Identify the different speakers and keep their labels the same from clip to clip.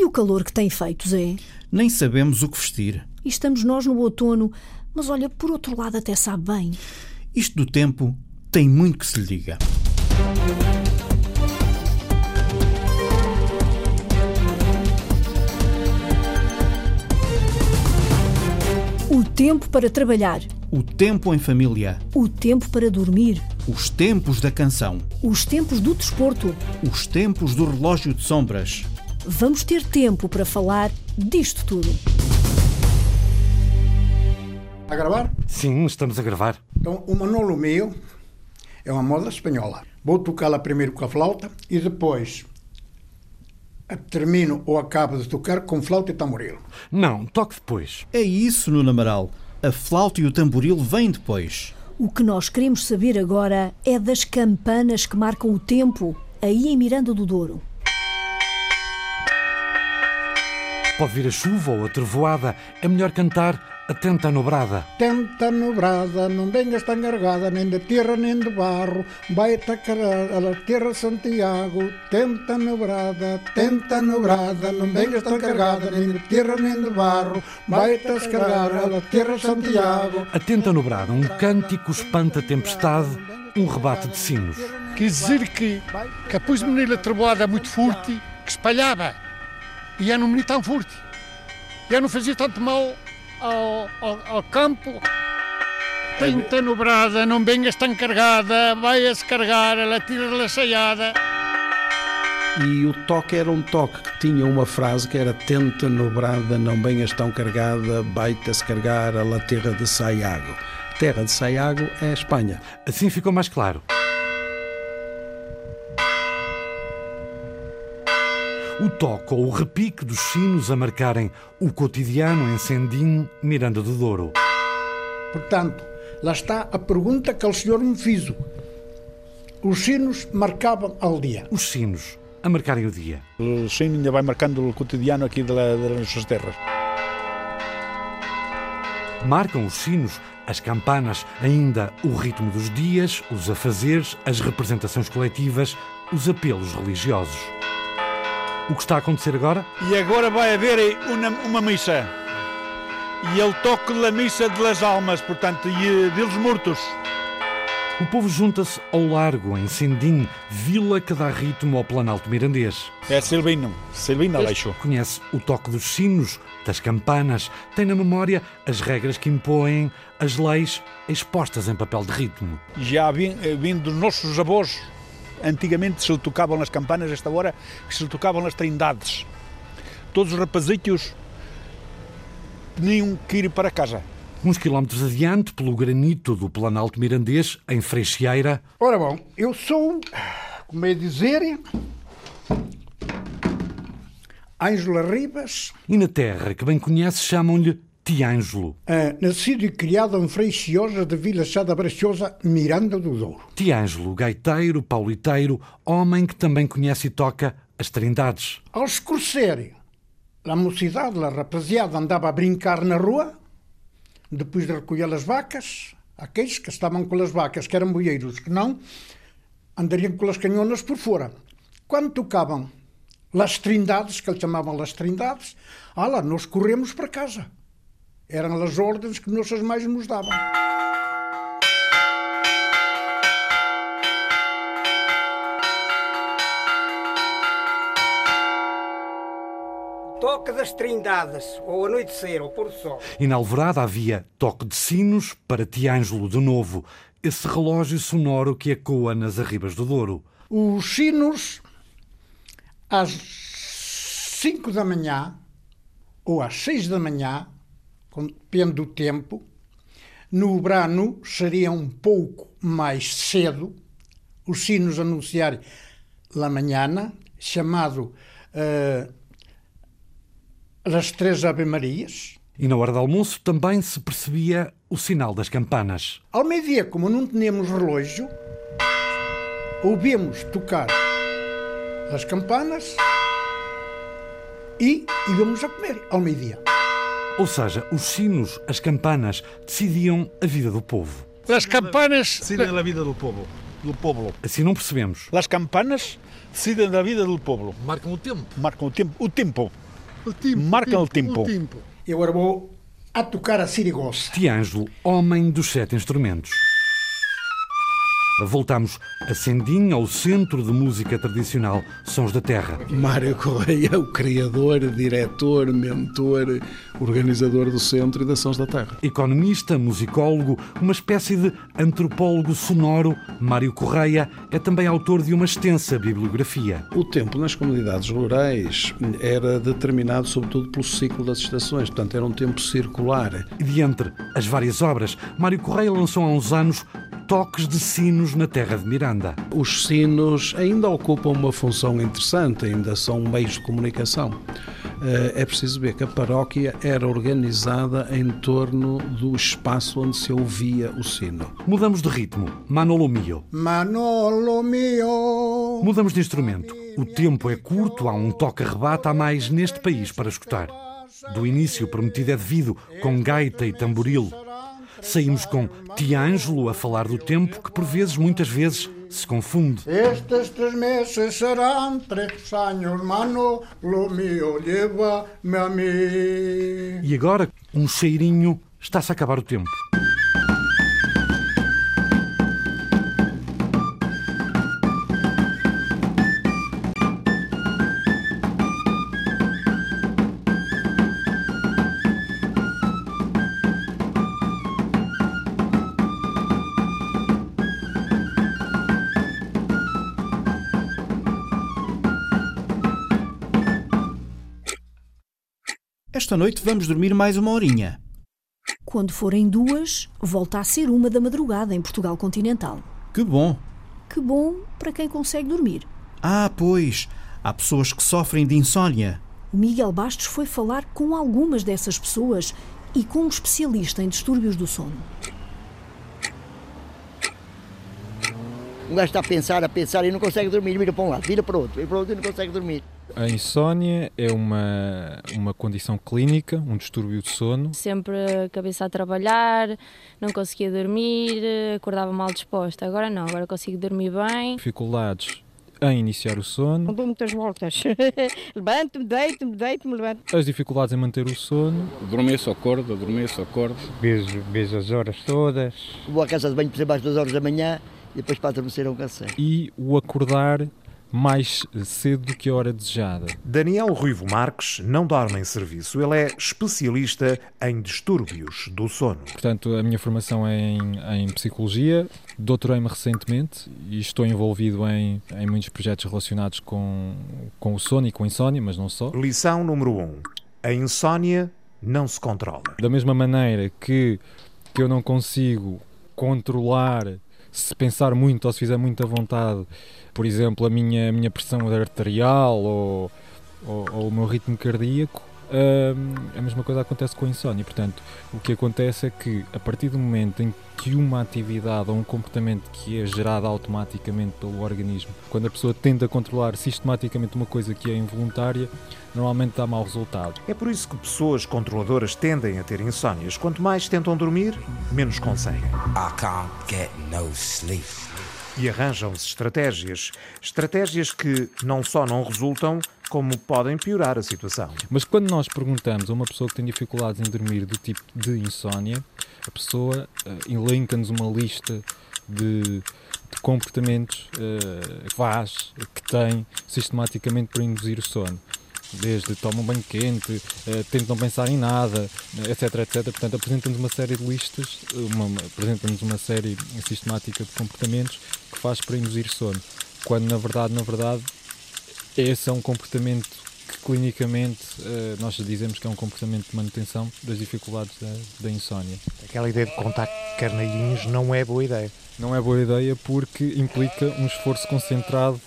Speaker 1: E o calor que tem feito, Zé?
Speaker 2: Nem sabemos o que vestir.
Speaker 1: E estamos nós no outono, mas olha, por outro lado até sabe bem.
Speaker 2: Isto do tempo tem muito que se lhe diga.
Speaker 1: O tempo para trabalhar,
Speaker 2: O tempo em família,
Speaker 1: o tempo para dormir,
Speaker 2: os tempos da canção,
Speaker 1: os tempos do desporto.
Speaker 2: os tempos do relógio de sombras.
Speaker 1: Vamos ter tempo para falar disto tudo.
Speaker 3: A gravar?
Speaker 4: Sim, estamos a gravar.
Speaker 3: Então, o Manolo meu é uma moda espanhola. Vou tocá-la primeiro com a flauta e depois termino ou acabo de tocar com flauta e tamboril.
Speaker 4: Não, toque depois.
Speaker 2: É isso, Nuno Amaral. A flauta e o tamboril vêm depois.
Speaker 1: O que nós queremos saber agora é das campanas que marcam o tempo aí em Miranda do Douro.
Speaker 4: Pode vir a chuva ou a trevoada. É melhor cantar atenta no brada.
Speaker 3: Tenta nobrada, não venhas tan cargada, nem de terra nem de barro, vai-te a carregar a la terra Santiago. Tenta nobrada, tenta nobrada, não venhas tan cargada, nem de terra nem de barro, vai-te a carregar a la terra Santiago.
Speaker 4: Atenta no brada, um cântico espanta a tempestade, um rebate de sinos.
Speaker 5: Quer dizer que, que a pus menina trovoada muito forte, que espalhava. E já não me tão forte. Já não fazia tanto mal ao, ao, ao campo. Tenta no brada, não venhas tão carregada, vai a se carregar, ela tira a saiada.
Speaker 6: E o toque era um toque que tinha uma frase que era Tenta nobrada, não venhas tão carregada, vai-te-se carregar a la terra de Saiago. Terra de Saiago é a Espanha.
Speaker 4: Assim ficou mais claro. O toque ou o repique dos sinos a marcarem o cotidiano em Sendim, Miranda do Douro.
Speaker 3: Portanto, lá está a pergunta que o senhor me fez. Os sinos marcavam ao dia.
Speaker 4: Os sinos a marcarem o dia.
Speaker 7: O sino ainda vai marcando o cotidiano aqui das nossas terras.
Speaker 4: Marcam os sinos, as campanas, ainda o ritmo dos dias, os afazeres, as representações coletivas, os apelos religiosos. O que está a acontecer agora?
Speaker 7: E agora vai haver uma, uma missa. E ele toque da missa de las almas, portanto, e eh, deles mortos.
Speaker 4: O povo junta-se ao largo, em Sendim, vila que dá ritmo ao Planalto Mirandês.
Speaker 7: É Silvino, Silvino Aleixo.
Speaker 4: Conhece o toque dos sinos, das campanas, tem na memória as regras que impõem, as leis expostas em papel de ritmo.
Speaker 7: Já vim, eh, vindo dos nossos avós, antigamente se lhe tocavam nas campanas, esta hora, se lhe tocavam nas trindades. Todos os rapazitos tinham que ir para casa.
Speaker 4: Uns quilómetros adiante, pelo granito do Planalto Mirandês, em Freixeira,
Speaker 3: Ora bom, eu sou, como é dizer, Ângela Ribas,
Speaker 4: e na terra que bem conhece chamam-lhe Tiângelo.
Speaker 3: eh, nascido e criado em Freixiosa de Vila Chá da Braciosa, Miranda do Douro.
Speaker 4: Tiângelo, gaiteiro, pauliteiro, homem que também conhece e toca as trindades.
Speaker 3: Ao escurecer, a mocidade, a rapaziada andava a brincar na rua, depois de recolher as vacas, aqueles que estavam com as vacas, que eram boieiros, que não, andariam com as canhonas por fora. Quando tocavam as trindades, que eles chamavam as trindades, ah lá, nós corremos para casa. Eram as ordens que nossas mães nos davam.
Speaker 8: Toque das Trindades, ou anoitecer, ou pôr do sol.
Speaker 4: E na alvorada havia toque de sinos para Tiângelo de novo, esse relógio sonoro que ecoa nas arribas do Douro.
Speaker 3: Os sinos, às 5 da manhã ou às 6 da manhã, depende do tempo, no verano seria um pouco mais cedo, os sinos anunciarem la manhã, chamado eh, as Três Ave Marias.
Speaker 4: E na hora do almoço também se percebia o sinal das campanas.
Speaker 3: Ao meio-dia, como não tínhamos relógio, ouvimos tocar as campanas e íamos a comer ao meio-dia.
Speaker 4: Ou seja, os sinos, as campanas, decidiam a vida do povo.
Speaker 5: As campanas.
Speaker 7: Decidem da vida do povo. Do povo.
Speaker 4: Assim não percebemos.
Speaker 7: As campanas decidem da vida do povo.
Speaker 9: Marcam o tempo.
Speaker 7: Marcam o tempo. O tempo.
Speaker 5: O tempo.
Speaker 7: Marca
Speaker 5: o
Speaker 7: tempo.
Speaker 5: O tempo.
Speaker 3: Eu agora vou a tocar a sirigossa.
Speaker 4: Tiângelo, homem dos sete instrumentos. Voltamos a Sendim, ao centro de música tradicional Sons da Terra.
Speaker 6: Mário Correia, o criador, diretor, mentor, organizador do Centro e da Sons da Terra.
Speaker 4: Economista, musicólogo, uma espécie de antropólogo sonoro, Mário Correia é também autor de uma extensa bibliografia.
Speaker 6: O tempo nas comunidades rurais era determinado sobretudo pelo ciclo das estações, portanto era um tempo circular.
Speaker 4: E de entre as várias obras, Mário Correia lançou há uns anos Toques de Sinos na Terra de Miranda.
Speaker 6: Os sinos ainda ocupam uma função interessante, ainda são meios de comunicação. Eh, É preciso ver que a paróquia era organizada em torno do espaço onde se ouvia o sino.
Speaker 4: Mudamos de ritmo, Manolo Mio.
Speaker 3: Manolo mio.
Speaker 4: Mudamos de instrumento. O tempo é curto, há um toque-rebate a mais neste país para escutar. Do início prometido é devido, com gaita e tamboril. Saímos com Tiângelo a falar do tempo que por vezes, muitas vezes, se confunde.
Speaker 3: Estes três meses serão três anos, Manolo mio, leva-me a mim.
Speaker 4: E agora, um cheirinho, está-se a acabar o tempo.
Speaker 2: Esta noite vamos dormir mais uma horinha.
Speaker 1: Quando forem duas, volta a ser uma da madrugada em Portugal continental.
Speaker 2: Que bom.
Speaker 1: Que bom para quem consegue dormir.
Speaker 2: Ah, pois, há pessoas que sofrem de insónia.
Speaker 1: O Miguel Bastos foi falar com algumas dessas pessoas e com um especialista em distúrbios do sono.
Speaker 9: Um gajo está a pensar, a pensar e não consegue dormir, vira para um lado, vira para o outro, vira para o outro e não consegue dormir.
Speaker 10: A insónia é uma, uma condição clínica, um distúrbio de sono.
Speaker 11: Sempre a cabeça a trabalhar, não conseguia dormir, acordava mal disposta. Agora não, agora consigo dormir bem.
Speaker 10: Dificuldades em iniciar o sono.
Speaker 12: Dou muitas voltas. Levanto-me, deito-me, deito-me, levanto.
Speaker 10: As dificuldades em manter o sono.
Speaker 13: Adormeço, acordo, adormeço, acordo.
Speaker 14: Vejo, vejo as horas todas.
Speaker 9: Vou à casa de banho, por exemplo, às duas horas da manhã e depois para adormecer é um canseiro.
Speaker 10: E o acordar mais cedo do que a hora desejada.
Speaker 15: Daniel Ruivo Marques não dorme em serviço. Ele é especialista em distúrbios do sono.
Speaker 10: Portanto, a minha formação é em, em psicologia. Doutorei-me recentemente e estou envolvido em, em muitos projetos relacionados com, com o sono e com a insónia, mas não só.
Speaker 15: Lição número 1. Um. A insónia não se controla.
Speaker 10: Da mesma maneira que, que eu não consigo controlar se pensar muito ou se fizer muita vontade, por exemplo, a minha, a minha pressão arterial ou, ou, ou o meu ritmo cardíaco, hum, a mesma coisa acontece com a insónia. Portanto, o que acontece é que a partir do momento em que uma atividade ou um comportamento que é gerado automaticamente pelo organismo, quando a pessoa tenta controlar sistematicamente uma coisa que é involuntária, normalmente dá mau resultado.
Speaker 15: É por isso que pessoas controladoras tendem a ter insónias. Quanto mais tentam dormir, menos conseguem.
Speaker 16: I can't get no sleep.
Speaker 15: E arranjam-se estratégias. Estratégias que não só não resultam, como podem piorar a situação.
Speaker 10: Mas quando nós perguntamos a uma pessoa que tem dificuldades em dormir do tipo de insónia, a pessoa uh, elenca-nos uma lista de, de comportamentos uh, faz, que tem sistematicamente para induzir o sono desde tomam banho quente, uh, tentam pensar em nada, etc, etc. Portanto, apresenta-nos uma série de listas, apresenta-nos uma série sistemática de comportamentos que faz para induzir sono. Quando, na verdade, na verdade, esse é um comportamento que, clinicamente, uh, nós dizemos que é um comportamento de manutenção das dificuldades da, da insónia.
Speaker 15: Aquela ideia de contar carneirinhos não é boa ideia.
Speaker 10: Não é boa ideia porque implica um esforço concentrado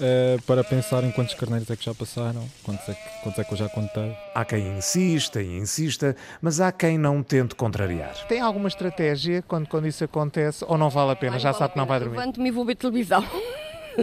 Speaker 10: Uh, para pensar em quantos carneiros é que já passaram, quantos é que, quantos é que eu já contei.
Speaker 15: Há quem insista e insista, mas há quem não tente contrariar.
Speaker 17: Tem alguma estratégia quando, quando isso acontece ou não vale a pena?
Speaker 12: Ai,
Speaker 17: já
Speaker 12: vale
Speaker 17: sabe que não vai dormir?
Speaker 12: Levanto-me e vou ver televisão.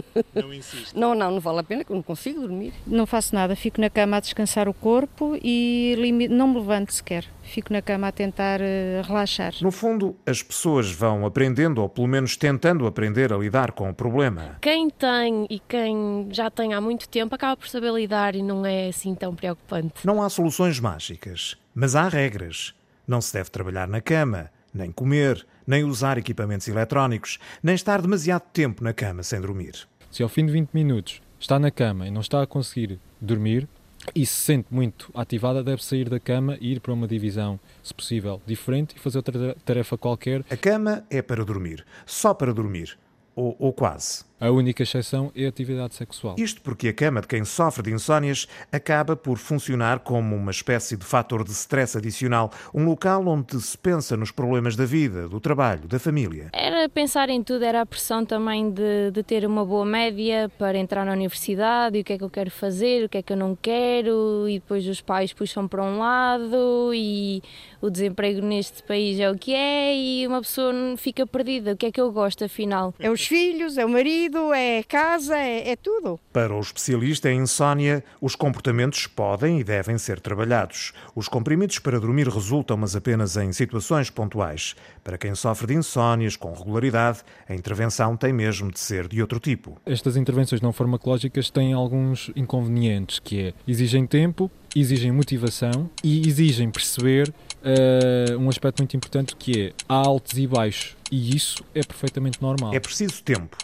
Speaker 17: Não insiste?
Speaker 12: Não, não, não vale a pena, que eu não consigo dormir.
Speaker 18: Não faço nada, fico na cama a descansar o corpo e não me levanto sequer. Fico na cama a tentar uh, relaxar.
Speaker 15: No fundo, as pessoas vão aprendendo, ou pelo menos tentando aprender a lidar com o problema.
Speaker 11: Quem tem e quem já tem há muito tempo acaba por saber lidar e não é assim tão preocupante.
Speaker 15: Não há soluções mágicas, mas há regras. Não se deve trabalhar na cama, nem comer, nem usar equipamentos eletrónicos, nem estar demasiado tempo na cama sem dormir.
Speaker 10: Se ao fim de 20 minutos está na cama e não está a conseguir dormir e se sente muito ativada, deve sair da cama e ir para uma divisão, se possível, diferente e fazer outra tarefa qualquer.
Speaker 15: A cama é para dormir, só para dormir ou, ou quase.
Speaker 10: A única exceção é a atividade sexual.
Speaker 15: Isto porque a cama de quem sofre de insónias acaba por funcionar como uma espécie de fator de stress adicional, um local onde se pensa nos problemas da vida, do trabalho, da família.
Speaker 11: Era pensar em tudo, era a pressão também de, de ter uma boa média para entrar na universidade, e o que é que eu quero fazer, o que é que eu não quero, e depois os pais puxam para um lado e o desemprego neste país é o que é e uma pessoa fica perdida. O que é que eu gosto afinal?
Speaker 12: É os filhos, é o marido, é casa, é, é tudo.
Speaker 15: Para o especialista em insónia, os comportamentos podem e devem ser trabalhados. Os comprimidos para dormir resultam, mas apenas em situações pontuais. Para quem sofre de insónias com regularidade, a intervenção tem mesmo de ser de outro tipo.
Speaker 10: Estas intervenções não farmacológicas têm alguns inconvenientes, que é exigem tempo, exigem motivação e exigem perceber uh, um aspecto muito importante que é há altos e baixos e isso é perfeitamente normal.
Speaker 15: É preciso tempo,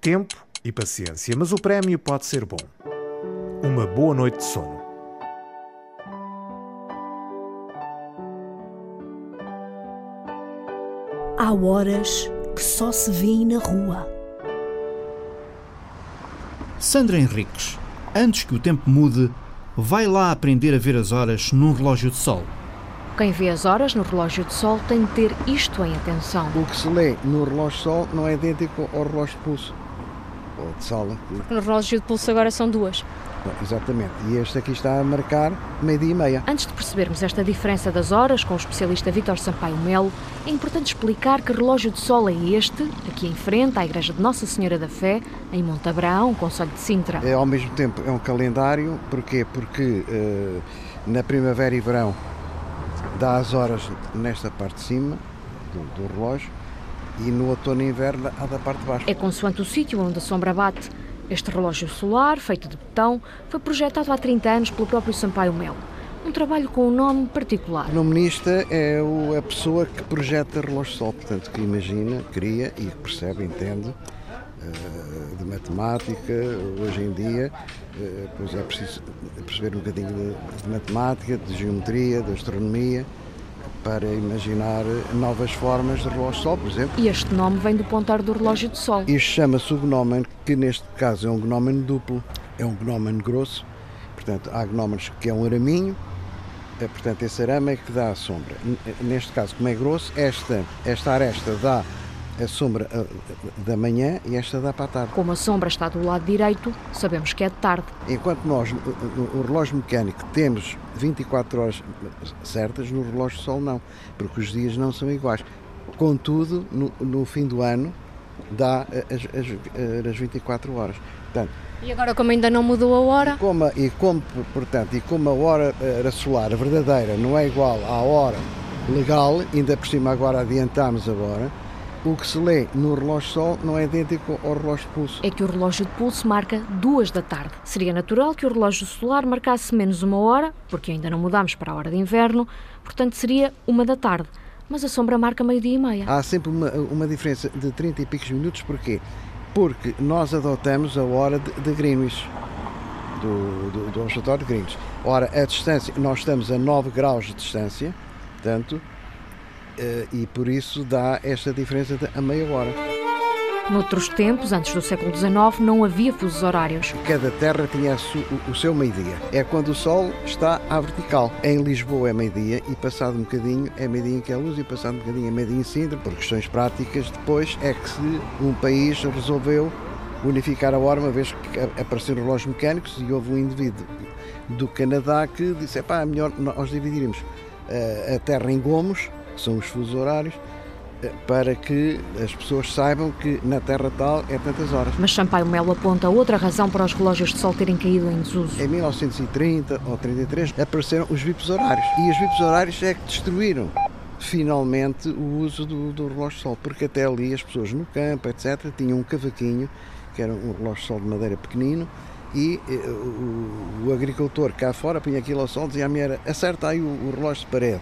Speaker 15: tempo e paciência, mas o prémio pode ser bom. Uma boa noite de sono.
Speaker 1: Há horas que só se vêem na rua.
Speaker 2: Sandra Henriques, antes que o tempo mude, vai lá aprender a ver as horas num relógio de sol.
Speaker 19: Quem vê as horas no relógio de sol tem de ter isto em atenção.
Speaker 20: O que se lê no relógio de sol não é idêntico ao relógio de pulso ou de sala.
Speaker 19: No relógio de pulso agora são duas.
Speaker 20: Exatamente. E este aqui está a marcar meio-dia e meia.
Speaker 19: Antes de percebermos esta diferença das horas com o especialista Vítor Sampaio Melo, é importante explicar que relógio de sol é este, aqui em frente à Igreja de Nossa Senhora da Fé, em Montabrão, Conselho de Sintra.
Speaker 20: É, ao mesmo tempo é um calendário, porquê? Porque uh, na primavera e verão dá as horas nesta parte de cima do, do relógio e no outono e inverno há da parte de baixo.
Speaker 19: É consoante o sítio onde a sombra bate. Este relógio solar, feito de betão, foi projetado há 30 anos pelo próprio Sampaio Melo. Um trabalho com um nome particular.
Speaker 20: O nomenista é a pessoa que projeta relógio sol, portanto, que imagina, cria e percebe, entende eh, de matemática. Hoje em dia, eh, pois é preciso perceber um bocadinho de, de matemática, de geometria, de astronomia para imaginar novas formas de relógio de sol, por exemplo.
Speaker 19: E este nome vem do pontar do relógio de sol.
Speaker 20: Isto chama-se o gnómen, que neste caso é um gnómen duplo, é um gnómen grosso, portanto há gnómenos que é um araminho, é, portanto esse arame é que dá a sombra. Neste caso, como é grosso, esta, esta aresta dá a sombra da manhã e esta dá para a tarde.
Speaker 19: Como a sombra está do lado direito, sabemos que é de tarde.
Speaker 20: Enquanto nós, o relógio mecânico, temos 24 horas certas, no relógio de sol não, porque os dias não são iguais. Contudo, no, no fim do ano, dá as, as, as 24 horas.
Speaker 19: Portanto, e agora, como ainda não mudou a hora?
Speaker 20: E como, e como, portanto, e como a hora solar verdadeira não é igual à hora legal, ainda por cima agora adiantamos agora, o que se lê no relógio sol não é idêntico ao relógio de pulso.
Speaker 19: É que o relógio de pulso marca duas da tarde. Seria natural que o relógio solar marcasse menos uma hora, porque ainda não mudamos para a hora de inverno, portanto seria uma da tarde. Mas a sombra marca meio-dia e meia.
Speaker 20: Há sempre uma, uma diferença de 30 e picos minutos, porquê? Porque nós adotamos a hora de, de Greenwich, do, do, do Observatório de Greenwich. Ora, a distância, nós estamos a 9 graus de distância, portanto, e por isso dá esta diferença de a meia hora.
Speaker 19: Noutros tempos, antes do século XIX, não havia fusos horários.
Speaker 20: Cada terra tinha o seu meio-dia. É quando o sol está à vertical. Em Lisboa é meio-dia e passado um bocadinho é meio-dia em que é luz e passado um bocadinho é meio-dia em Sintra. Por questões práticas, depois é que se um país resolveu unificar a hora, uma vez que apareceram relógios mecânicos e houve um indivíduo do Canadá que disse, é pá, melhor nós dividirmos eh, a terra em gomos são os fusos horários, para que as pessoas saibam que na Terra tal é tantas horas.
Speaker 19: Mas Sampaio Melo aponta outra razão para os relógios de sol terem caído em desuso.
Speaker 20: Em 1930 ou 33 apareceram os VIPs horários e os VIPs horários é que destruíram finalmente o uso do, do relógio de sol, porque até ali as pessoas no campo, etc., tinham um cavaquinho, que era um relógio de sol de madeira pequenino, e eh, o, o, agricultor cá fora punha aquilo ao sol dizia à mulher, acerta aí o, o relógio de parede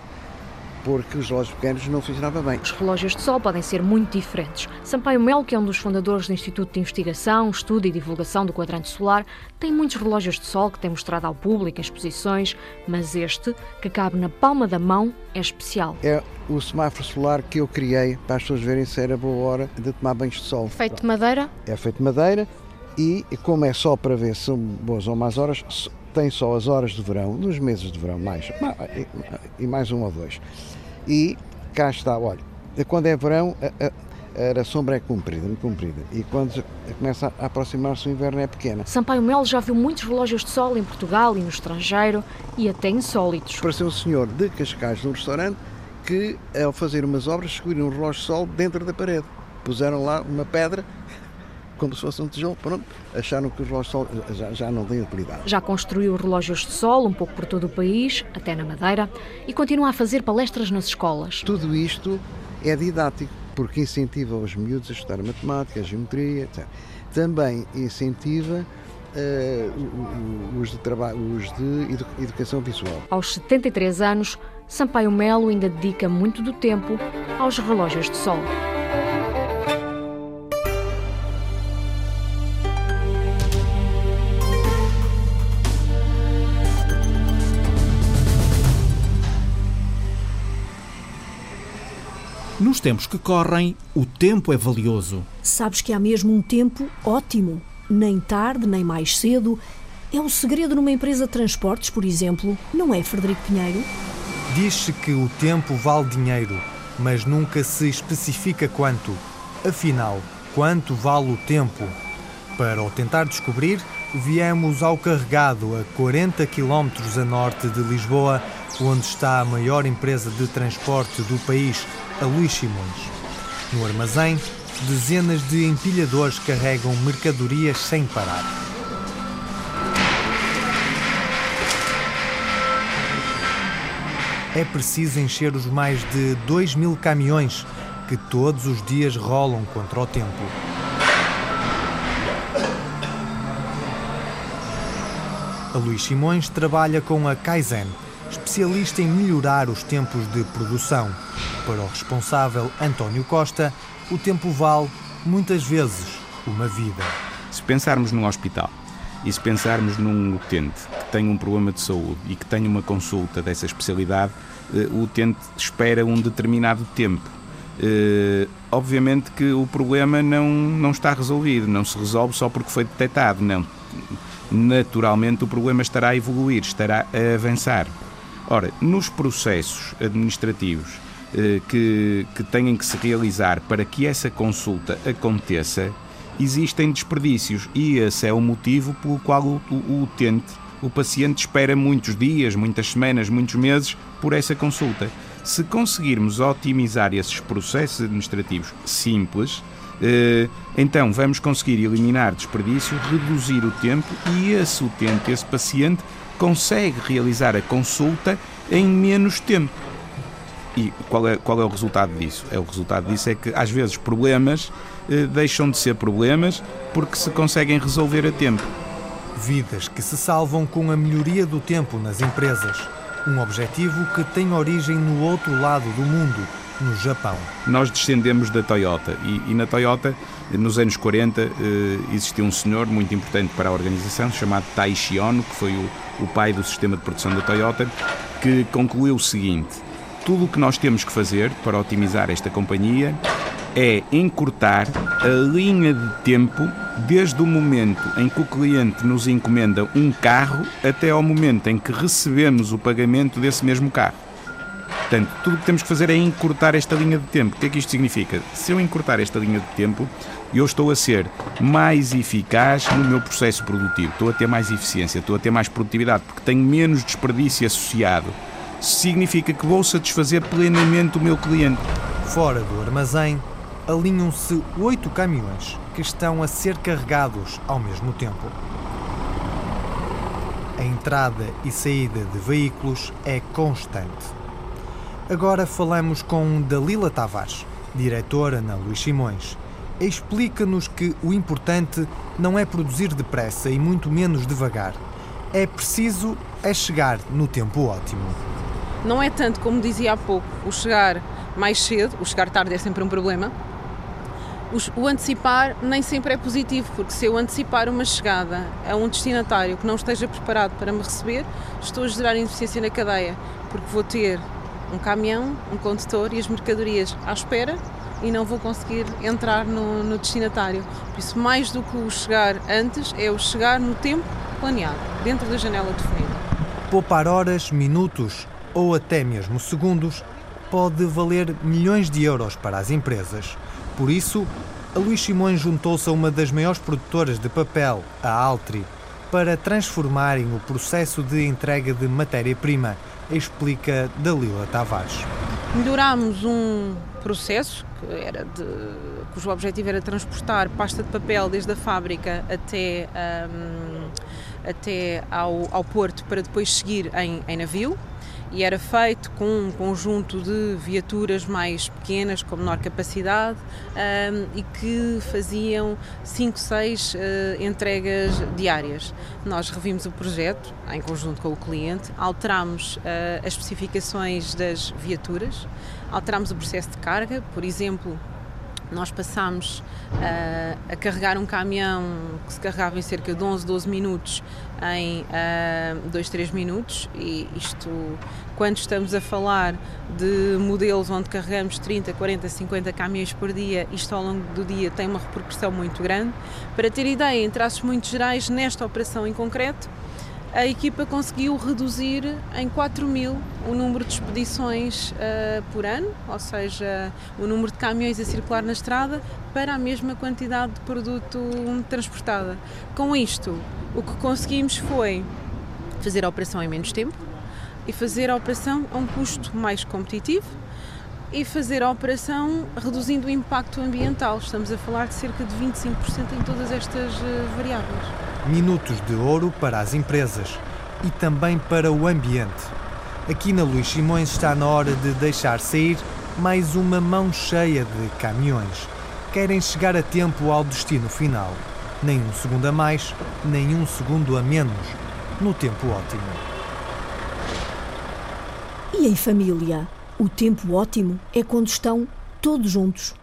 Speaker 20: porque os relógios pequenos não funcionavam bem.
Speaker 19: Os relógios de sol podem ser muito diferentes. Sampaio Melo, que é um dos fundadores do Instituto de Investigação, Estudo e Divulgação do Quadrante Solar, tem muitos relógios de sol que tem mostrado ao público em exposições, mas este, que cabe na palma da mão, é especial.
Speaker 20: É o semáforo solar que eu criei para as pessoas verem se era boa hora de tomar banhos de sol.
Speaker 19: Feito de madeira?
Speaker 20: É feito de madeira e como é só para ver se são boas ou más horas, tem só as horas de verão, nos meses de verão, mais, e mais um ou dois. E cá está, olha, quando é verão, a, a, a sombra é comprida, muito comprida. E quando começa a aproximar-se o inverno é pequena.
Speaker 19: Sampaio Melo já viu muitos relógios de sol em Portugal e no estrangeiro e até insólitos.
Speaker 20: Pareceu um senhor de Cascais num restaurante que, ao fazer umas obras, descobriram um relógio de sol dentro da parede. Puseram lá uma pedra como se fosse um tijolo, pronto, acharam que os relógios de sol já, já não têm utilidade.
Speaker 19: Já construiu relógios de sol um pouco por todo o país, até na Madeira, e continua a fazer palestras nas escolas.
Speaker 20: Tudo isto é didático, porque incentiva os miúdos a estudar matemática, a geometria, etc. Também incentiva uh, os, de trabalho, os de educação visual.
Speaker 19: Aos 73 anos, Sampaio Melo ainda dedica muito do tempo aos relógios de sol.
Speaker 2: Nos tempos que correm, o tempo é valioso.
Speaker 1: Sabes que há mesmo um tempo ótimo. Nem tarde, nem mais cedo. É o segredo numa empresa de transportes, por exemplo, não é, Frederico Pinheiro?
Speaker 17: Diz-se que o tempo vale dinheiro, mas nunca se especifica quanto. Afinal, quanto vale o tempo? Para o tentar descobrir, viemos ao Carregado, a 40 km a norte de Lisboa, onde está a maior empresa de transporte do país, a Luís Simões. No armazém, dezenas de empilhadores carregam mercadorias sem parar. É preciso encher os mais de 2 mil caminhões que todos os dias rolam contra o tempo. A Luís Simões trabalha com a Kaizen, especialista em melhorar os tempos de produção. Para o responsável António Costa, o tempo vale, muitas vezes, uma vida.
Speaker 21: Se pensarmos num hospital e se pensarmos num utente que tem um problema de saúde e que tem uma consulta dessa especialidade, eh, o utente espera um determinado tempo. Uh, obviamente que o problema não, não está resolvido, não se resolve só porque foi detectado, não. Naturalmente o problema estará a evoluir, estará a avançar. Ora, nos processos administrativos eh, que, que têm que se realizar para que essa consulta aconteça, existem desperdícios e esse é o motivo pelo qual o, o utente, o paciente, espera muitos dias, muitas semanas, muitos meses por essa consulta. Se conseguirmos otimizar esses processos administrativos simples, então vamos conseguir eliminar desperdício, reduzir o tempo e esse utente, esse paciente, consegue realizar a consulta em menos tempo. E qual é, qual é o resultado disso? É, o resultado disso é que às vezes problemas eh, deixam de ser problemas porque se conseguem resolver a tempo.
Speaker 17: Vidas que se salvam com a melhoria do tempo nas empresas. Um objetivo que tem origem no outro lado do mundo, no Japão.
Speaker 21: Nós descendemos da Toyota e, e na Toyota, nos anos 40, eh, existiu um senhor muito importante para a organização chamado Taishi Ono, que foi o, o pai do sistema de produção da Toyota, que concluiu o seguinte: tudo o que nós temos que fazer para otimizar esta companhia é encurtar a linha de tempo desde o momento em que o cliente nos encomenda um carro até ao momento em que recebemos o pagamento desse mesmo carro. Portanto, tudo o que temos que fazer é encurtar esta linha de tempo. O que é que isto significa? Se eu encurtar esta linha de tempo, eu estou a ser mais eficaz no meu processo produtivo, estou a ter mais eficiência, estou a ter mais produtividade, porque tenho menos desperdício associado. Significa que vou satisfazer plenamente o meu cliente.
Speaker 17: Fora do armazém, alinham-se oito caminhões que estão a ser carregados ao mesmo tempo. A entrada e saída de veículos é constante. Agora falamos com Dalila Tavares, diretora na Luís Simões. Explica-nos que o importante não é produzir depressa e muito menos devagar. É preciso é chegar no tempo ótimo.
Speaker 22: Não é tanto como dizia há pouco, o chegar mais cedo, o chegar tarde é sempre um problema. O antecipar nem sempre é positivo, porque se eu antecipar uma chegada a um destinatário que não esteja preparado para me receber, estou a gerar ineficiência na cadeia, porque vou ter um caminhão, um condutor e as mercadorias à espera e não vou conseguir entrar no, no destinatário. Por isso, mais do que o chegar antes, é o chegar no tempo planeado, dentro da janela definida.
Speaker 17: Poupar horas, minutos ou até mesmo segundos pode valer milhões de euros para as empresas. Por isso, a Luís Simões juntou-se a uma das maiores produtoras de papel, a Altri, para transformarem o processo de entrega de matéria-prima, explica Dalila Tavares.
Speaker 22: Melhorámos um processo que era de, cujo objetivo era transportar pasta de papel desde a fábrica até, um, até ao, ao porto para depois seguir em, em navio e era feito com um conjunto de viaturas mais pequenas, com menor capacidade e que faziam 5, 6 uh, entregas diárias. Nós revimos o projeto em conjunto com o cliente, alterámos uh, as especificações das viaturas, alterámos o processo de carga, por exemplo, nós passámos uh, a carregar um caminhão que se carregava em cerca de 11, 12 minutos em uh, 2, 3 minutos e isto quando estamos a falar de modelos onde carregamos 30, 40, 50 caminhões por dia, isto ao longo do dia tem uma repercussão muito grande. Para ter ideia, em traços muito gerais, nesta operação em concreto, a equipa conseguiu reduzir em 4 mil o número de expedições uh, por ano, ou seja, o número de caminhões a circular na estrada, para a mesma quantidade de produto transportada. Com isto, o que conseguimos foi fazer a operação em menos tempo e fazer a operação a um custo mais competitivo e fazer a operação reduzindo o impacto ambiental. Estamos a falar de cerca de 25% em todas estas uh, variáveis
Speaker 17: minutos de ouro para as empresas e também para o ambiente. Aqui na Luís Simões está na hora de deixar sair mais uma mão cheia de caminhões. Querem chegar a tempo ao destino final. Nem um segundo a mais, nem um segundo a menos, no tempo ótimo.
Speaker 1: E em família? O tempo ótimo é quando estão todos juntos.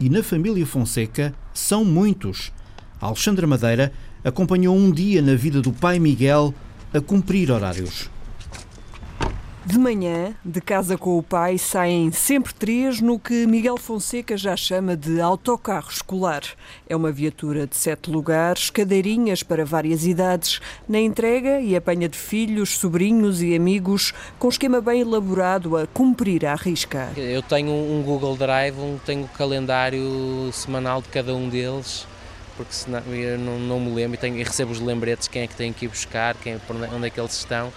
Speaker 2: E na família Fonseca são muitos. A Alexandra Madeira acompanhou um dia na vida do pai Miguel a cumprir horários.
Speaker 23: De manhã, de casa com o pai, saem sempre três no que Miguel Fonseca já chama de autocarro escolar. É uma viatura de sete lugares, cadeirinhas para várias idades, na entrega e apanha de filhos, sobrinhos e amigos, com esquema bem elaborado a cumprir à risca.
Speaker 24: Eu tenho um Google Drive, tenho o calendário semanal de cada um deles porque senão eu não, não me lembro e, tenho, e, recebo os lembretes quem é que tem que ir buscar, quem, onde é que eles estão.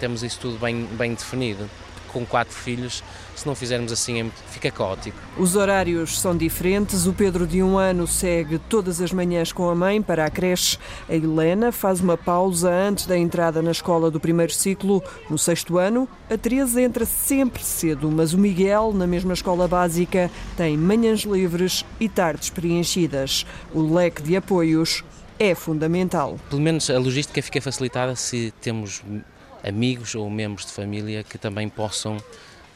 Speaker 24: Temos isso tudo bem, bem definido com quatro filhos, se não fizermos assim é fica caótico.
Speaker 23: Os horários são diferentes. O Pedro de um ano segue todas as manhãs com a mãe para a creche. A Helena faz uma pausa antes da entrada na escola do primeiro ciclo. No sexto ano, a Teresa entra sempre cedo, mas o Miguel, na mesma escola básica, tem manhãs livres e tardes preenchidas. O leque de apoios é fundamental.
Speaker 24: Pelo menos a logística fica facilitada se temos amigos ou membros de família que também possam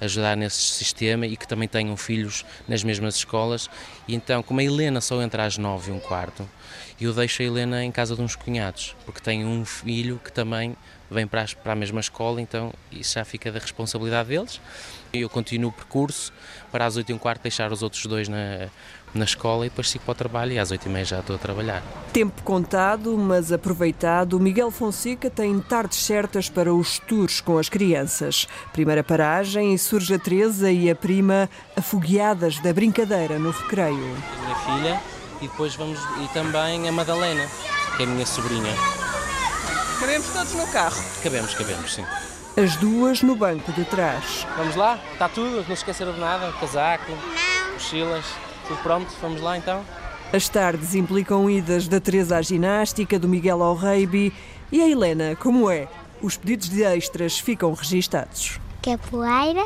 Speaker 24: ajudar nesse sistema e que também tenham filhos nas mesmas escolas. E então, como a Helena só entra às nove e um quarto, eu deixo a Helena em casa de uns cunhados, porque tem um filho que também vem para, a mesma escola, então isso já fica da responsabilidade deles. Eu continuo o percurso para às oito e um quarto deixar os outros dois na, na escola e depois sigo para o trabalho e às oito e meia já estou a trabalhar.
Speaker 23: Tempo contado, mas aproveitado, Miguel Fonseca tem tardes certas para os tours com as crianças. Primeira paragem e surge a Teresa e a prima afogueadas da brincadeira no recreio.
Speaker 24: A minha filha e depois vamos e também a Madalena, que é a minha sobrinha.
Speaker 22: Cabemos todos no carro?
Speaker 24: Cabemos, cabemos, sim.
Speaker 23: As duas no banco de trás.
Speaker 24: Vamos lá? Está tudo? Não se esqueceram de nada? Casaco, mochilas, tudo pronto? Vamos lá então?
Speaker 23: As tardes implicam idas da Teresa à ginástica, do Miguel ao rugby e a Helena, como é? Os pedidos de extras ficam registados.
Speaker 25: Capoeira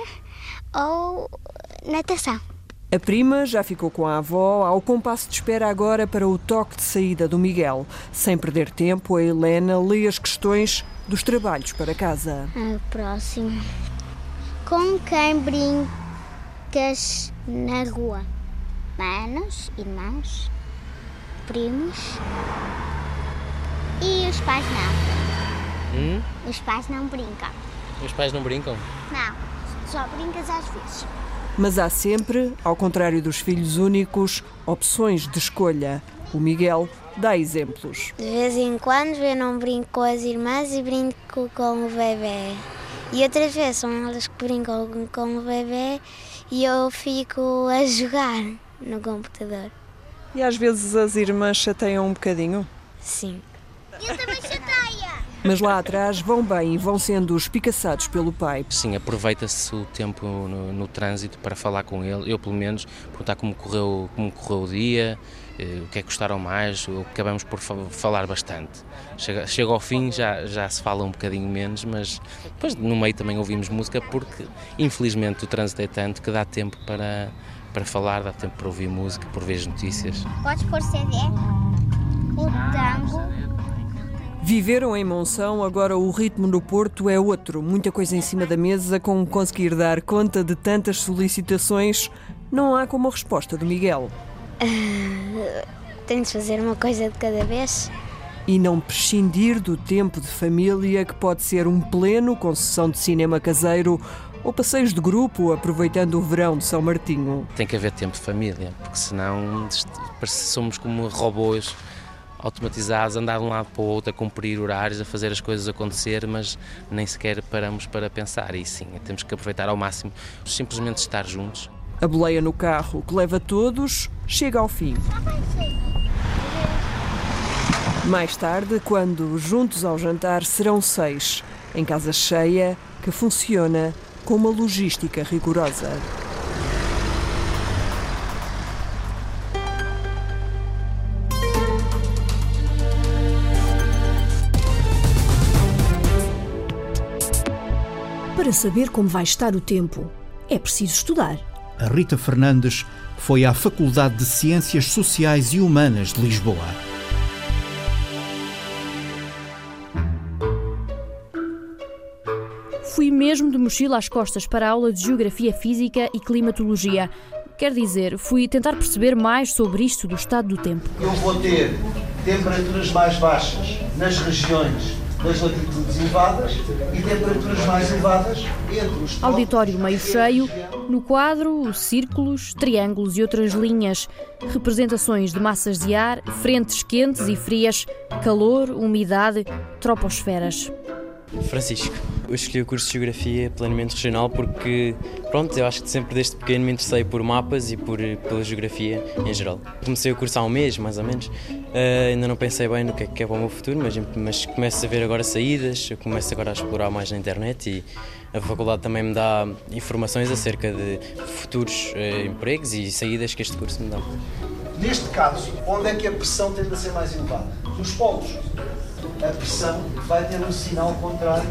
Speaker 25: ou natação.
Speaker 23: A prima já ficou com a avó ao compasso de espera agora para o toque de saída do Miguel. Sem perder tempo, a Helena lê as questões dos trabalhos para casa.
Speaker 25: O próximo. Com quem brincas na rua? Manos, irmãos, primos e os pais não.
Speaker 24: Hum?
Speaker 25: Os pais não brincam.
Speaker 24: Os pais não brincam?
Speaker 25: Não, só brincas às vezes.
Speaker 23: Mas há sempre, ao contrário dos filhos únicos, opções de escolha. O Miguel dá exemplos.
Speaker 25: De vez em quando eu não brinco com as irmãs e brinco com o bebê. E outras vezes são elas que brincam com o bebê e eu fico a jogar no computador.
Speaker 23: E às vezes as irmãs chateiam um bocadinho?
Speaker 25: Sim. Eu também chateia.
Speaker 23: Mas lá atrás vão bem e vão sendo espicaçados pelo pai.
Speaker 24: Sim, aproveita-se o tempo no, no, trânsito para falar com ele, eu pelo menos, perguntar como correu, como correu o dia, eh, o que é que gostaram mais, acabamos por falar bastante. Chega, chega ao fim, já, já se fala um bocadinho menos, mas depois no meio também ouvimos música, porque infelizmente o trânsito é tanto que dá tempo para, para falar, dá tempo para ouvir música, por ver as notícias.
Speaker 25: Podes pôr CD? O tango.
Speaker 23: Viveram em Monção, agora o ritmo no Porto é outro. Muita coisa em cima da mesa, com conseguir dar conta de tantas solicitações, não há como a resposta do Miguel.
Speaker 25: Uh, tenho de fazer uma coisa de cada vez.
Speaker 23: E não prescindir do tempo de família, que pode ser um pleno com sessão de cinema caseiro ou passeios de grupo, aproveitando o verão de São Martinho.
Speaker 24: Tem que haver tempo de família, porque senão somos como robôs automatizados, andar de um lado para o outro, a cumprir horários, a fazer as coisas acontecer, mas nem sequer paramos para pensar. E sim, temos que aproveitar ao máximo, simplesmente estar juntos.
Speaker 23: A boleia no carro que leva todos chega ao fim. Mais tarde, quando juntos ao jantar serão seis, em casa cheia, que funciona com uma logística rigorosa.
Speaker 1: Para saber como vai estar o tempo, é preciso estudar.
Speaker 2: A Rita Fernandes foi à Faculdade de Ciências Sociais e Humanas de Lisboa.
Speaker 19: Fui mesmo de mochila às costas para a aula de Geografia Física e Climatologia. Quer dizer, fui tentar perceber mais sobre isto do estado do tempo.
Speaker 26: Eu vou ter temperaturas mais baixas nas regiões das latitudes elevadas e temperaturas mais elevadas entre os
Speaker 19: Auditório meio cheio, no quadro, círculos, triângulos e outras linhas, representações de massas de ar, frentes quentes e frias, calor, umidade, troposferas.
Speaker 27: Francisco. Eu escolhi o curso de Geografia Planeamento Regional porque, pronto, eu acho que sempre desde pequeno me interessei por mapas e por, pela geografia em geral. Comecei o curso há um mês, mais ou menos. Uh, ainda não pensei bem no que é que é para o meu futuro, mas, mas começo a ver agora saídas, eu começo agora a explorar mais na internet e a faculdade também me dá informações acerca de futuros uh, empregos e saídas que este curso me dá.
Speaker 26: Neste caso, onde é que a pressão tende a ser mais elevada? Nos polos a pressão vai ter um sinal contrário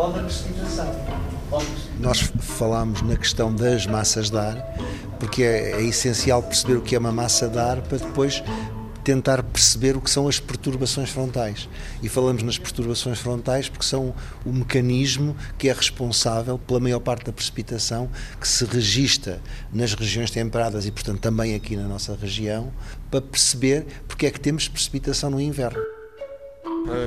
Speaker 26: ao da precipitação.
Speaker 20: Nós falámos na questão das massas de ar, porque é, é essencial perceber o que é uma massa de ar para depois tentar perceber o que são as perturbações frontais. E falamos nas perturbações frontais porque são o mecanismo que é responsável pela maior parte da precipitação que se registra nas regiões temperadas e, portanto, também aqui na nossa região, para perceber porque é que temos precipitação no inverno.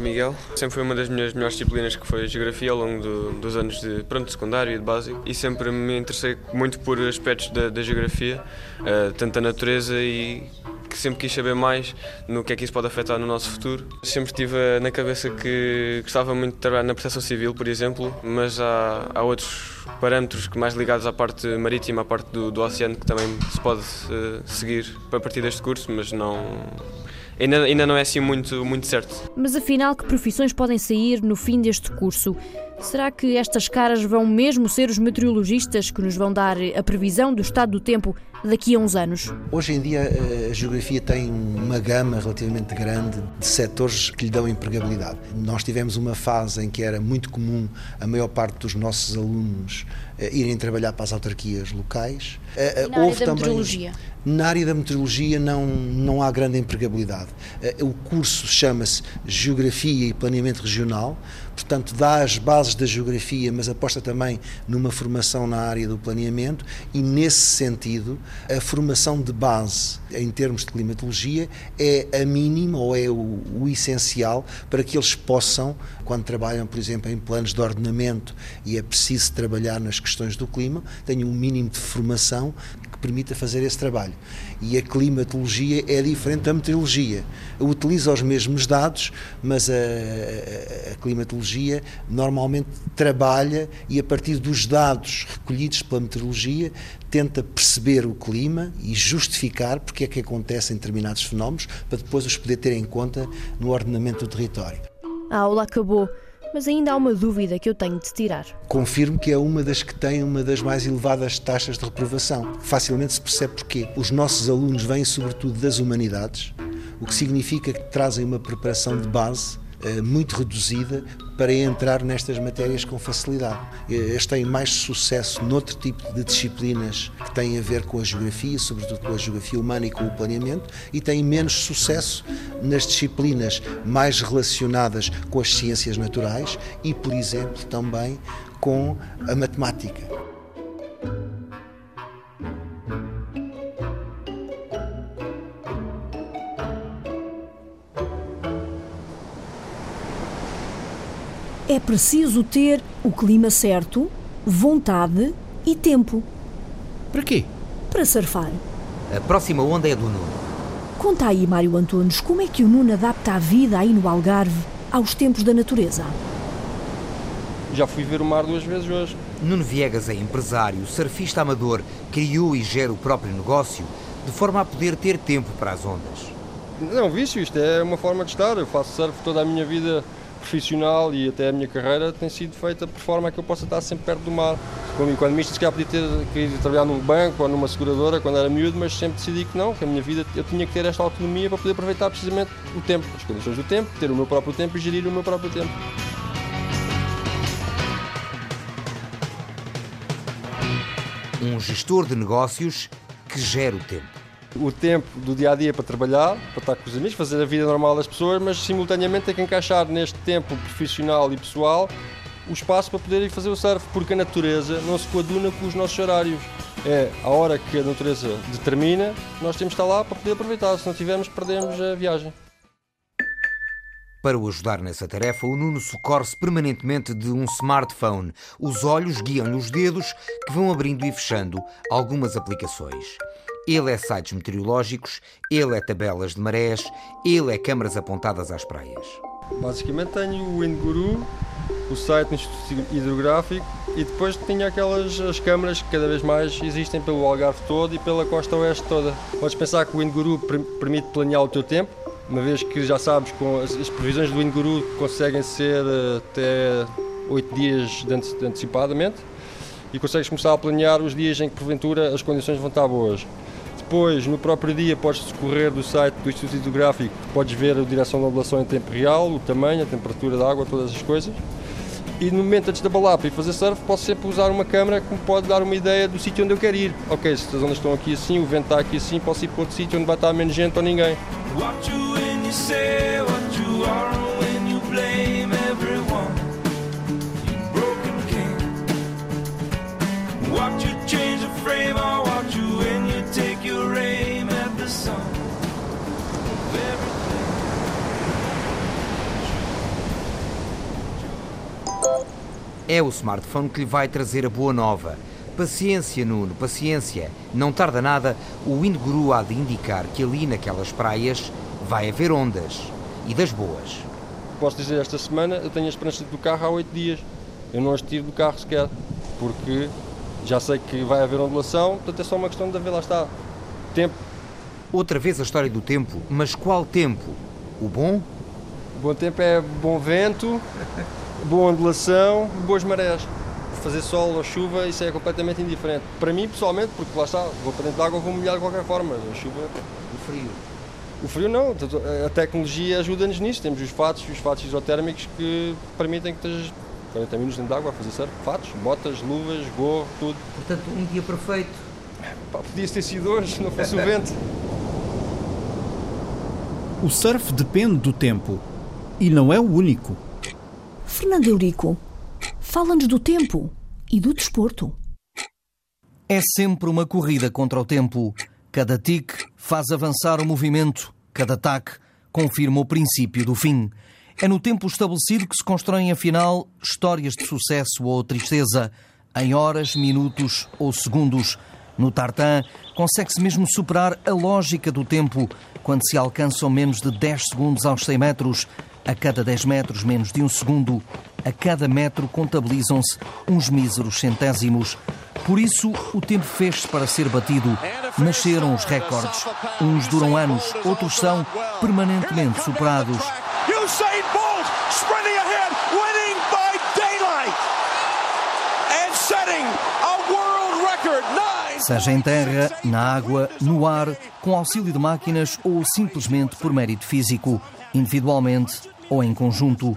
Speaker 28: Miguel, sempre foi uma das minhas melhores disciplinas que foi a Geografia ao longo do, dos anos de pronto, secundário e de básico e sempre me interessei muito por aspectos da, da Geografia, uh, tanto da natureza e que sempre quis saber mais no que é que isso pode afetar no nosso futuro. Sempre tive na cabeça que gostava muito de trabalhar na proteção civil, por exemplo, mas há, há outros parâmetros que mais ligados à parte marítima, à parte do, do oceano, que também se pode uh, seguir a partir deste curso, mas não ainda, ainda não é assim muito, muito certo.
Speaker 19: Mas afinal, que profissões podem sair no fim deste curso? Será que estas caras vão mesmo ser os meteorologistas que nos vão dar a previsão do estado do tempo daqui a uns anos?
Speaker 26: Hoje em dia eh, a geografia tem uma gama relativamente grande de setores que lhe dão empregabilidade. Nós tivemos uma fase em que era muito comum a maior parte dos nossos alunos irem trabalhar para as autarquias locais.
Speaker 19: Eh, e na Houve área da meteorologia?
Speaker 26: Na área da meteorologia não, não há grande empregabilidade. O curso chama-se Geografia e Planeamento Regional, portanto dá as bases da geografia, mas aposta também numa formação na área do planeamento e nesse sentido a formação de base em termos de climatologia é a mínima ou é o, o essencial para que eles possam, quando trabalham, por exemplo, em planos de ordenamento e é preciso trabalhar nas questões do clima, tenham um mínimo de formação que permita fazer esse trabalho. E a climatologia é diferente da meteorologia. Utiliza os mesmos dados, mas a, a, a climatologia normalmente trabalha e a partir dos dados recolhidos pela meteorologia tenta perceber o clima e justificar porque é que acontecem determinados fenómenos para depois os poder ter em conta no ordenamento do território.
Speaker 19: A aula acabou, mas ainda há uma dúvida que eu tenho de tirar.
Speaker 26: Confirmo que é uma das que tem uma das mais elevadas taxas de reprovação. Facilmente se percebe porquê. Os nossos alunos vêm sobretudo das humanidades, o que significa que trazem uma preparação de base eh, muito reduzida para entrar nestas matérias com facilidade. Eles têm mais sucesso noutro tipo de disciplinas que têm a ver com a geografia, sobretudo com a geografia humana e com o planeamento, e têm menos sucesso nas disciplinas mais relacionadas com as ciências naturais e, por exemplo, também com a matemática.
Speaker 1: É preciso ter o clima certo, vontade e tempo.
Speaker 2: Para quê?
Speaker 1: Para surfar.
Speaker 29: A próxima onda é do Nuno.
Speaker 1: Conta aí, Mário Antunes, como é que o Nuno adapta a vida aí no Algarve aos tempos da natureza?
Speaker 30: Já fui ver o mar duas vezes hoje.
Speaker 29: Nuno Viegas é empresário, surfista amador, criou e gera o próprio negócio, de forma a poder ter tempo para as ondas.
Speaker 30: Não, vício, isto é uma forma de estar. Eu faço surf toda a minha vida profissional e até a minha carreira tem sido feita por forma que eu possa estar sempre perto do mar. Como economista, se calhar podia ter querido trabalhar num banco ou numa seguradora quando era miúdo, mas sempre decidi que não, que a minha vida eu tinha que ter esta autonomia para poder aproveitar precisamente o tempo, as condições do tempo, ter o meu próprio tempo e gerir o meu próprio tempo.
Speaker 29: Um gestor de negócios que gera o tempo
Speaker 30: o tempo do dia a dia para trabalhar, para estar com os amigos, fazer a vida normal das pessoas, mas simultaneamente tem que encaixar neste tempo profissional e pessoal o espaço para poder ir fazer o surf, porque a natureza não se coaduna com os nossos horários. É a hora que a natureza determina, nós temos de estar lá para poder aproveitar, se não tivermos, perdemos a viagem.
Speaker 29: Para o ajudar nessa tarefa, o Nuno socorre-se permanentemente de um smartphone. Os olhos guiam-lhe os dedos que vão abrindo e fechando algumas aplicações. Ele é sites meteorológicos, ele é tabelas de marés, ele é câmaras apontadas às praias.
Speaker 30: Basicamente tenho o Windguru, o site do Instituto Hidrográfico e depois tinha aquelas as câmaras que cada vez mais existem pelo Algarve todo e pela costa oeste toda. Podes pensar que o Windguru permite planear o teu tempo, uma vez que já sabes com as, as previsões do Windguru conseguem ser eh, até 8 dias antecipadamente e consegues começar a planear os dias em que porventura as condições vão estar boas. Depois, no próprio dia, podes decorrer do site do Instituto Hidrográfico, podes ver a direção da ondulação em tempo real, o tamanho, a temperatura da água, todas as coisas. E no momento antes de abalar para ir fazer surf, posso sempre usar uma câmera que me pode dar uma ideia do sítio onde eu quero ir. Ok, se as ondas estão aqui assim, o vento está aqui assim, posso ir para outro sítio onde vai estar menos gente ou ninguém.
Speaker 29: É o smartphone que lhe vai trazer a boa nova. Paciência, Nuno, paciência. Não tarda nada, o Windguru há de indicar que ali naquelas praias vai haver ondas. E das boas.
Speaker 30: Posso dizer, esta semana eu tenho a esperança do carro há oito dias. Eu não as tiro do carro sequer, porque já sei que vai haver ondulação, portanto é só uma questão de haver, lá está, tempo.
Speaker 29: Outra vez a história do tempo, mas qual tempo? O bom?
Speaker 30: O bom tempo é bom vento, boa ondulação, boas marés. Fazer sol ou chuva, isso é completamente indiferente. Para mim, pessoalmente, porque lá está, vou para dentro de água, vou molhar de qualquer forma. A chuva.
Speaker 29: O frio.
Speaker 30: O frio não, a tecnologia ajuda-nos nisso. Temos os fatos, os fatos isotérmicos que permitem que estejas 40 minutos dentro de água a fazer surf. Fatos, botas, luvas, gorro, tudo.
Speaker 29: Portanto, um dia perfeito.
Speaker 30: Pá, podia ter sido hoje, não fosse o vento.
Speaker 2: O surf depende do tempo e não é o único.
Speaker 1: Fernando Eurico, fala-nos do tempo e do desporto.
Speaker 31: É sempre uma corrida contra o tempo. Cada tique faz avançar o movimento, cada taque confirma o princípio do fim. É no tempo estabelecido que se constroem, afinal, histórias de sucesso ou tristeza, em horas, minutos ou segundos. No tartan, consegue-se mesmo superar a lógica do tempo quando se alcançam menos de 10 segundos aos 100 metros. A cada 10 metros, menos de um segundo. A cada metro contabilizam-se uns míseros centésimos. Por isso, o tempo fez-se para ser batido. Nasceram os recordes. Uns duram anos, outros são permanentemente superados. Usain Bolt sprinting ahead, winning by daylight and setting a world record. Seja em terra, na água, no ar, com auxílio de máquinas ou simplesmente por mérito físico, individualmente ou em conjunto.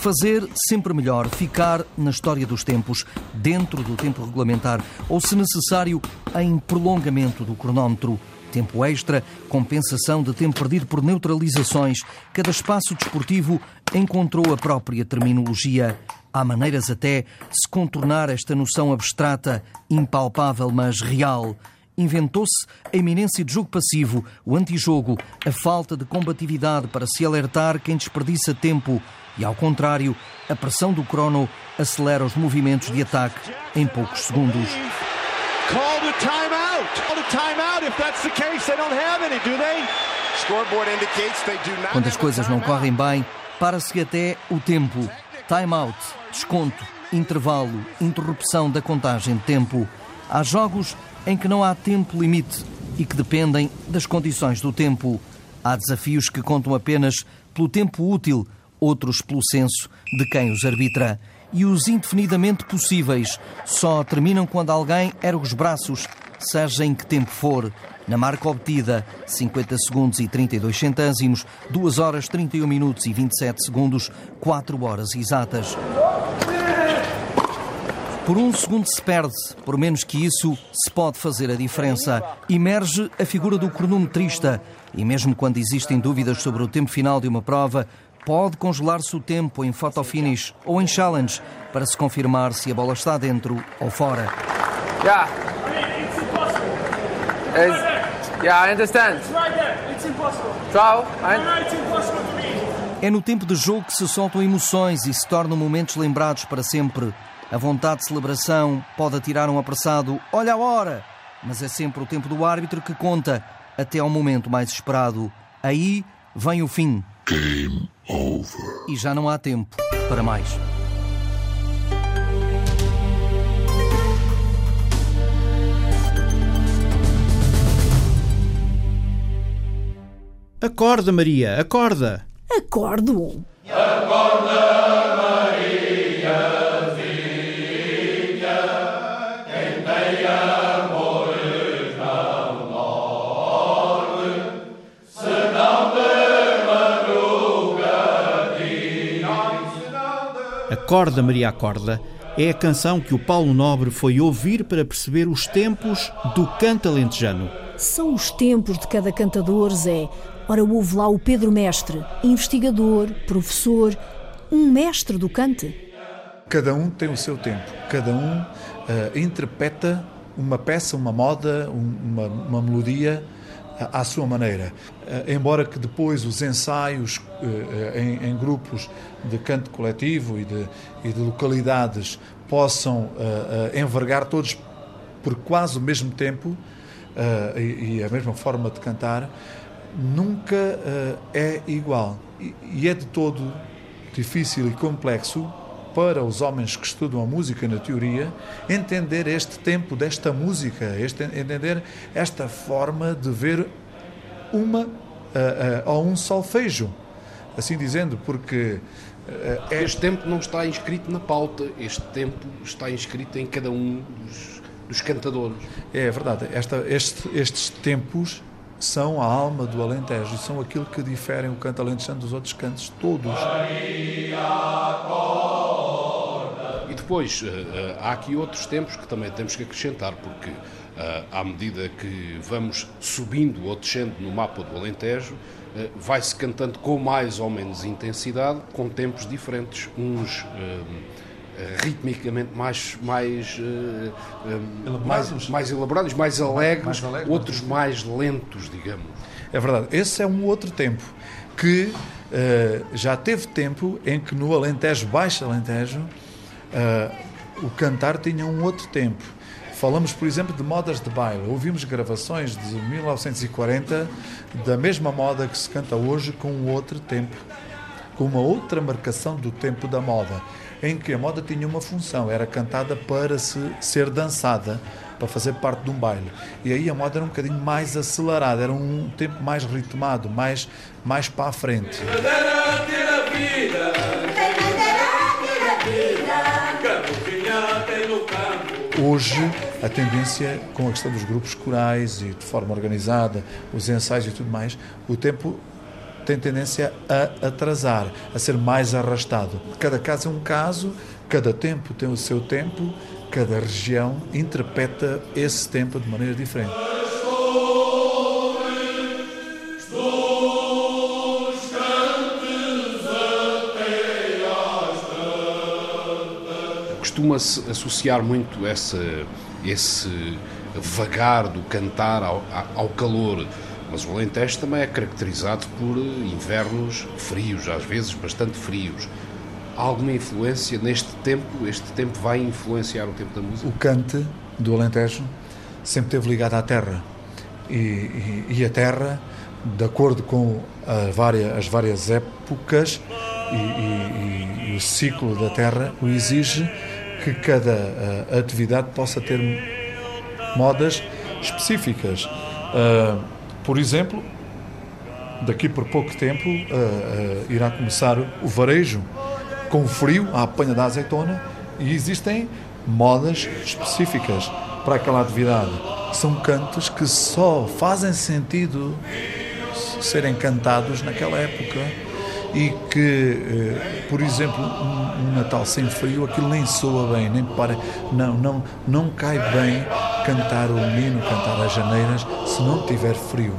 Speaker 31: Fazer sempre melhor, ficar na história dos tempos, dentro do tempo regulamentar ou, se necessário, em prolongamento do cronómetro. Tempo extra, compensação de tempo perdido por neutralizações. Cada espaço desportivo encontrou a própria terminologia. Há maneiras até de se contornar esta noção abstrata, impalpável, mas real. Inventou-se a iminência de jogo passivo, o antijogo, a falta de combatividade para se alertar quem desperdiça tempo e, ao contrário, a pressão do crono acelera os movimentos de ataque em poucos segundos. Call the timeout. Call the timeout. If that's the case, they don't have any, do they? Scoreboard indicates they do not. Quando as coisas não correm bem, para-se até o tempo. Timeout, desconto, intervalo, interrupção da contagem de tempo. Há jogos em que não há tempo limite e que dependem das condições do tempo. Há desafios que contam apenas pelo tempo útil, outros pelo senso de quem os arbitra e os indefinidamente possíveis só terminam quando alguém ergue os braços, seja em que tempo for. Na marca obtida, 50 segundos e 32 centésimos, 2 horas 31 minutos e 27 segundos, 4 horas exatas. Por um segundo se perde, por menos que isso, se pode fazer a diferença. Emerge a figura do cronometrista. E mesmo quando existem dúvidas sobre o tempo final de uma prova, pode congelar-se o tempo em photo finish ou em challenge para se confirmar se a bola está dentro ou fora.
Speaker 32: Yeah. It's, yeah, I understand.
Speaker 31: É no tempo de jogo que se soltam emoções e se tornam momentos lembrados para sempre. A vontade de celebração pode atirar um apressado olha a hora, mas é sempre o tempo do árbitro que conta até ao momento mais esperado. Aí vem o fim. Game over. E já não há tempo para mais.
Speaker 2: Acorda, Maria, acorda!
Speaker 1: Acordo!
Speaker 33: Acorda,
Speaker 2: Acorda, Maria, acorda! É a canção que o Paulo Nobre foi ouvir para perceber os tempos do canto alentejano.
Speaker 1: São os tempos de cada cantador, Zé. Ora, houve lá o Pedro Mestre, investigador, professor, um mestre do cante.
Speaker 34: Cada um tem o seu tempo, cada um uh, interpreta uma peça, uma moda, um, uma, uma, melodia uh, à sua maneira. Uh, embora que depois os ensaios em, em, grupos de canto coletivo e de, de localidades possam envergar todos por quase o mesmo tempo e, a mesma forma de cantar, nunca é igual. E, é de todo difícil e complexo para os homens que estudam a música na teoria entender este tempo desta música, este, entender esta forma de ver uma uh, uh, ou um solfejo. Assim dizendo, porque
Speaker 35: É... Este tempo não está inscrito na pauta, este tempo está inscrito em cada um dos, dos cantadores.
Speaker 34: É verdade, Esta, este, estes tempos são a alma do Alentejo e são aquilo que diferem o canto alentejano dos outros cantos todos.
Speaker 35: E depois, há aqui outros tempos que também temos que acrescentar, porque à medida que vamos subindo ou descendo no mapa do Alentejo, vai-se cantando com mais ou menos intensidade, com tempos diferentes, uns ritmicamente mais mais, elaborados. mais mais elaborados, mais alegres, mais alegres outros mais lentos, digamos.
Speaker 34: É verdade. Esse é um outro tempo que uh, já teve tempo em que no Alentejo, Baixo Alentejo, uh, o cantar tinha um outro tempo. Falamos, por exemplo, de modas de baile. Ouvimos gravações de 1940 da mesma moda que se canta hoje com um outro tempo, com uma outra marcação do tempo da moda, em que a moda tinha uma função, era cantada para se ser dançada, para fazer parte de um baile. E aí a moda era um bocadinho mais acelerada, era um tempo mais ritmado, mais, mais para a frente. Hoje, a tendência, com a questão dos grupos corais e de forma organizada, os ensaios e tudo mais, o tempo tem tendência a atrasar, a ser mais arrastado. Cada caso é um caso, cada tempo tem o seu tempo, cada região interpreta esse tempo de maneira diferente.
Speaker 35: Costuma-se associar muito essa, esse vagar do cantar ao, ao calor, mas o Alentejo também é caracterizado por invernos frios, às vezes bastante frios. Há alguma influência neste tempo? Este tempo vai influenciar o tempo da música?
Speaker 34: O cante do Alentejo sempre esteve ligado à terra. E, e, e a terra, de acordo com várias, as várias épocas e, e, o ciclo da terra, o exige que cada atividade possa ter modas específicas. Uh, por exemplo, daqui por pouco tempo uh, uh, irá começar o varejo com frio, a apanha da azeitona, e existem modas específicas para aquela atividade. São cantos que só fazem sentido serem cantados naquela época e que, por exemplo, um, Natal sem frio, aquilo nem soa bem, nem para, não, não, não cai bem cantar o menino, cantar as janeiras, se não tiver frio.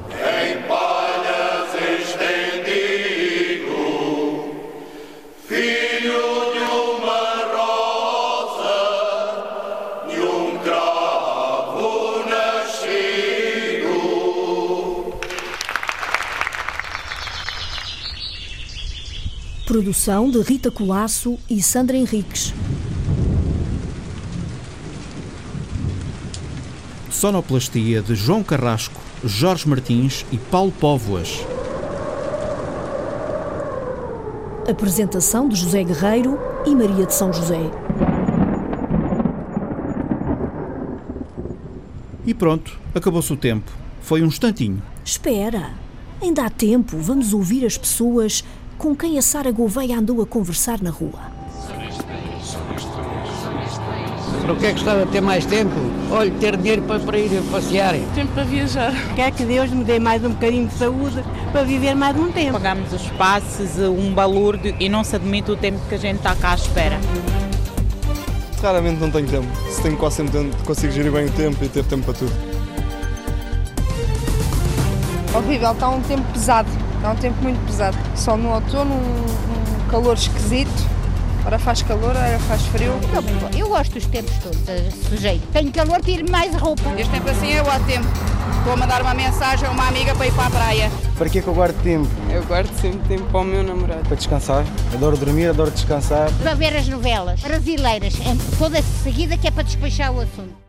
Speaker 1: Produção de Rita Colasso e Sandra Henriques.
Speaker 2: Sonoplastia de João Carrasco, Jorge Martins e Paulo Póvoas.
Speaker 1: Apresentação de José Guerreiro e Maria de São José.
Speaker 2: E pronto, acabou-se o tempo. Foi um instantinho.
Speaker 1: Espera, ainda há tempo. Vamos ouvir as pessoas com quem a Sara Gouveia andou a conversar na rua.
Speaker 36: Para o que é que gostava de ter mais tempo? Olha, ter dinheiro para, para ir passear.
Speaker 37: Tempo para viajar.
Speaker 38: Quer que Deus me dê mais um bocadinho de saúde para viver mais um tempo.
Speaker 39: Pagamos os passes, um balúrdio e não se admite o tempo que a gente está cá à espera.
Speaker 40: Raramente não tenho tempo. Se tenho quase sempre tempo, consigo gerir bem o tempo e ter tempo para tudo.
Speaker 41: Horrível, está um tempo pesado. Está um tempo muito pesado. Só no outono, um, um calor esquisito Ora faz calor, ora faz frio.
Speaker 42: Eu, eu gosto dos tempos todos, sujeito. Tenho calor, tiro mais roupa.
Speaker 41: Este tempo assim é o tempo. Vou mandar uma mensagem a uma amiga para ir para a praia.
Speaker 43: Para que é que eu guardo tempo?
Speaker 41: Eu guardo sempre tempo para o meu namorado.
Speaker 43: Para descansar. Adoro dormir, adoro descansar.
Speaker 42: Para ver as novelas brasileiras, toda seguida que é para despechar o assunto.